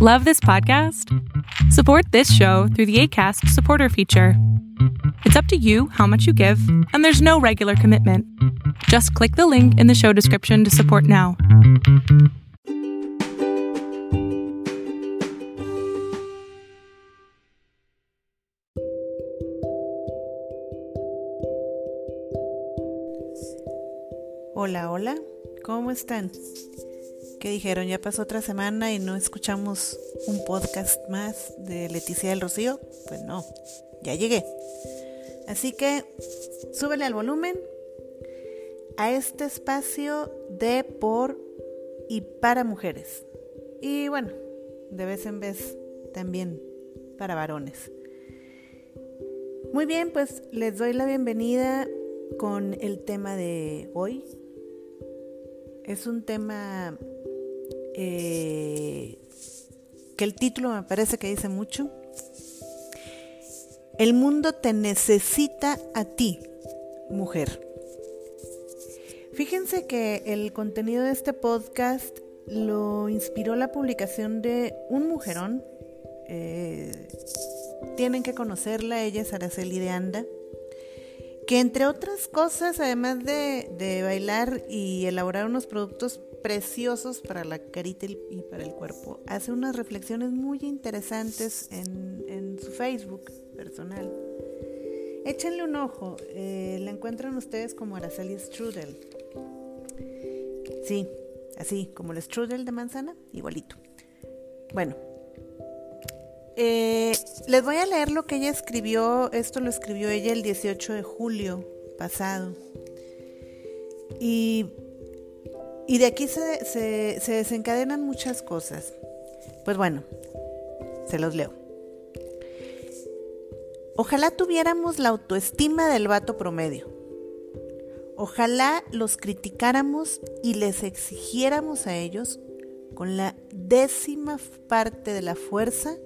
Love this podcast? Support this show through the ACAST supporter feature. It's up to you how much you give, and there's no regular commitment. Just click the link in the show description to support now. Hola, hola, ¿cómo están? ¿Qué dijeron? ¿Ya pasó otra semana y no escuchamos un podcast más de Leticia del Rocío? Pues no, ya llegué. Así que súbele al volumen a este espacio de, por y para mujeres. Y bueno, de vez en vez también para varones. Muy bien, pues les doy la bienvenida con el tema de hoy. Es un tema eh, que el título me parece que dice mucho. El mundo te necesita a ti, mujer. Fíjense que el contenido de este podcast lo inspiró la publicación de un mujerón. Eh, tienen que conocerla, ella es Araceli de Anda que entre otras cosas, además de, de, bailar y elaborar unos productos preciosos para la carita y para el cuerpo. Hace unas reflexiones muy interesantes en, en su Facebook personal. Échenle un ojo, eh, la encuentran ustedes como Araceli Strudel. Sí, así, como el strudel de manzana, igualito. Bueno, eh, les voy a leer lo que ella escribió, esto lo escribió ella el 18 de julio pasado. Y y de aquí se, se, desencadenan muchas cosas. Pues bueno, se los leo. Ojalá tuviéramos la autoestima del vato promedio. Ojalá los criticáramos y les exigiéramos a ellos con la décima parte de la fuerza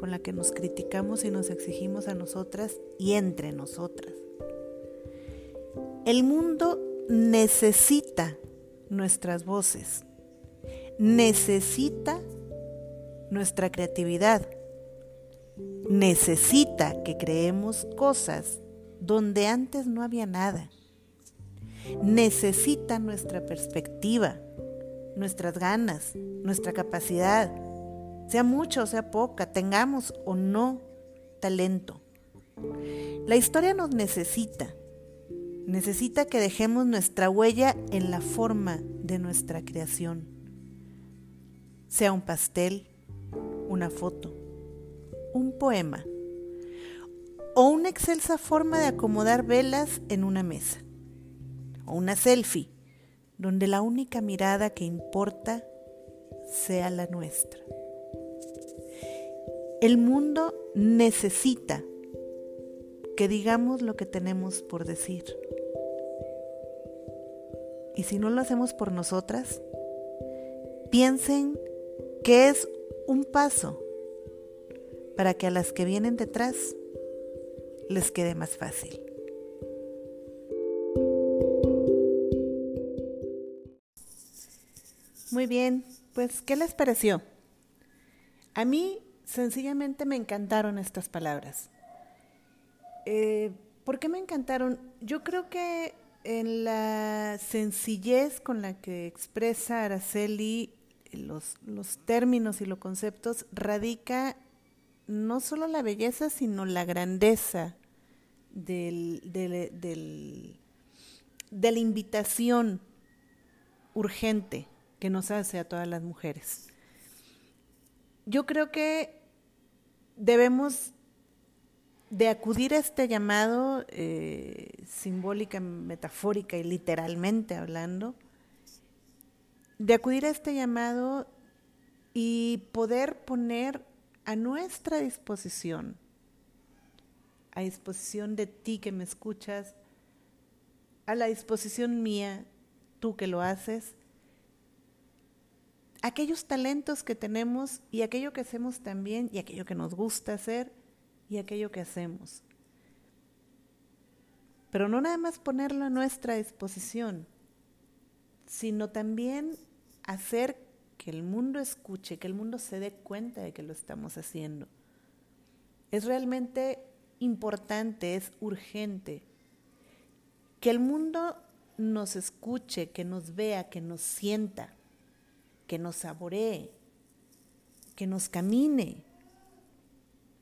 con la que nos criticamos y nos exigimos a nosotras y entre nosotras. El mundo necesita nuestras voces, necesita nuestra creatividad, necesita que creemos cosas donde antes no había nada, necesita nuestra perspectiva, nuestras ganas, nuestra capacidad, sea mucha o sea poca, tengamos o no talento. La historia nos necesita necesita que dejemos nuestra huella en la forma de nuestra creación, sea un pastel, una foto, un poema o una excelsa forma de acomodar velas en una mesa, o una selfie, donde la única mirada que importa sea la nuestra. El mundo necesita que digamos lo que tenemos por decir. Y si no lo hacemos por nosotras, piensen que es un paso para que a las que vienen detrás les quede más fácil. Muy bien, pues ¿qué les pareció? A mí sencillamente me encantaron estas palabras. Eh, ¿Por qué me encantaron? Yo creo que en la sencillez con la que expresa Araceli los, los términos y los conceptos radica no solo la belleza, sino la grandeza del, del, de la invitación urgente que nos hace a todas las mujeres. Yo creo que debemos de acudir a este llamado, eh, simbólica, metafórica y literalmente hablando, de acudir a este llamado y poder poner a nuestra disposición, a disposición de ti que me escuchas, a la disposición mía, tú que lo haces, aquellos talentos que tenemos y aquello que hacemos también y aquello que nos gusta hacer y aquello que hacemos. Pero no nada más ponerlo a nuestra disposición, sino también hacer que el mundo escuche, que el mundo se dé cuenta de que lo estamos haciendo. Es realmente importante, es urgente. Que el mundo nos escuche, que nos vea, que nos sienta, que nos saboree, que nos camine,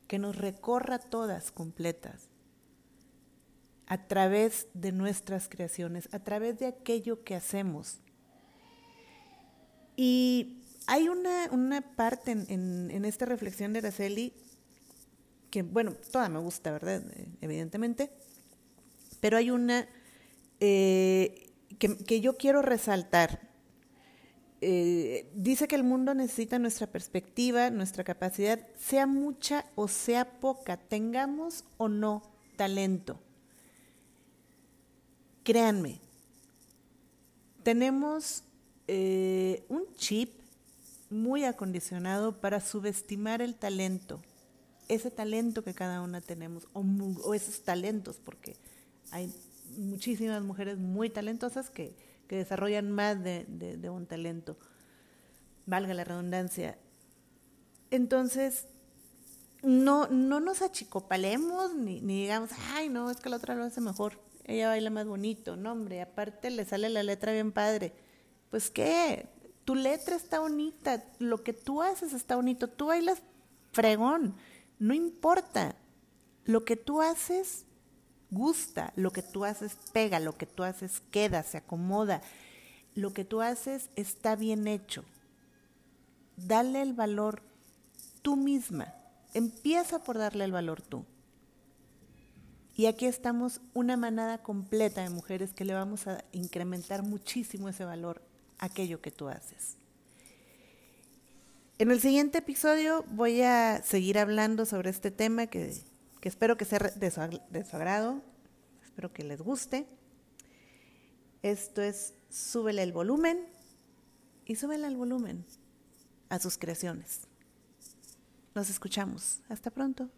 que nos recorra todas completas a través de nuestras creaciones, a través de aquello que hacemos. Y hay una, una parte en, esta reflexión de Araceli que, bueno, toda me gusta, ¿verdad? Evidentemente, pero hay una eh, que, yo quiero resaltar. Eh, dice que el mundo necesita nuestra perspectiva, nuestra capacidad, sea mucha o sea poca, tengamos o no talento. Créanme, tenemos eh, un chip muy acondicionado para subestimar el talento, ese talento que cada una tenemos, o, o esos talentos, porque hay muchísimas mujeres muy talentosas que, desarrollan más de, un talento, valga la redundancia. Entonces, no, no nos achicopalemos ni, ni digamos, ay, no, es que la otra lo hace mejor, ella baila más bonito, no, hombre, aparte le sale la letra bien padre. Pues qué, tu letra está bonita, lo que tú haces está bonito, tú bailas fregón, no importa, lo que tú haces gusta, lo que tú haces pega, lo que tú haces queda, se acomoda, lo que tú haces está bien hecho. Dale el valor tú misma, empieza por darle el valor tú. Y aquí estamos una manada completa de mujeres que le vamos a incrementar muchísimo ese valor a aquello que tú haces. En el siguiente episodio voy a seguir hablando sobre este tema que espero que sea de su, agrado, espero que les guste. Esto es Súbele el volumen y súbele el volumen a sus creaciones. Nos escuchamos. Hasta pronto.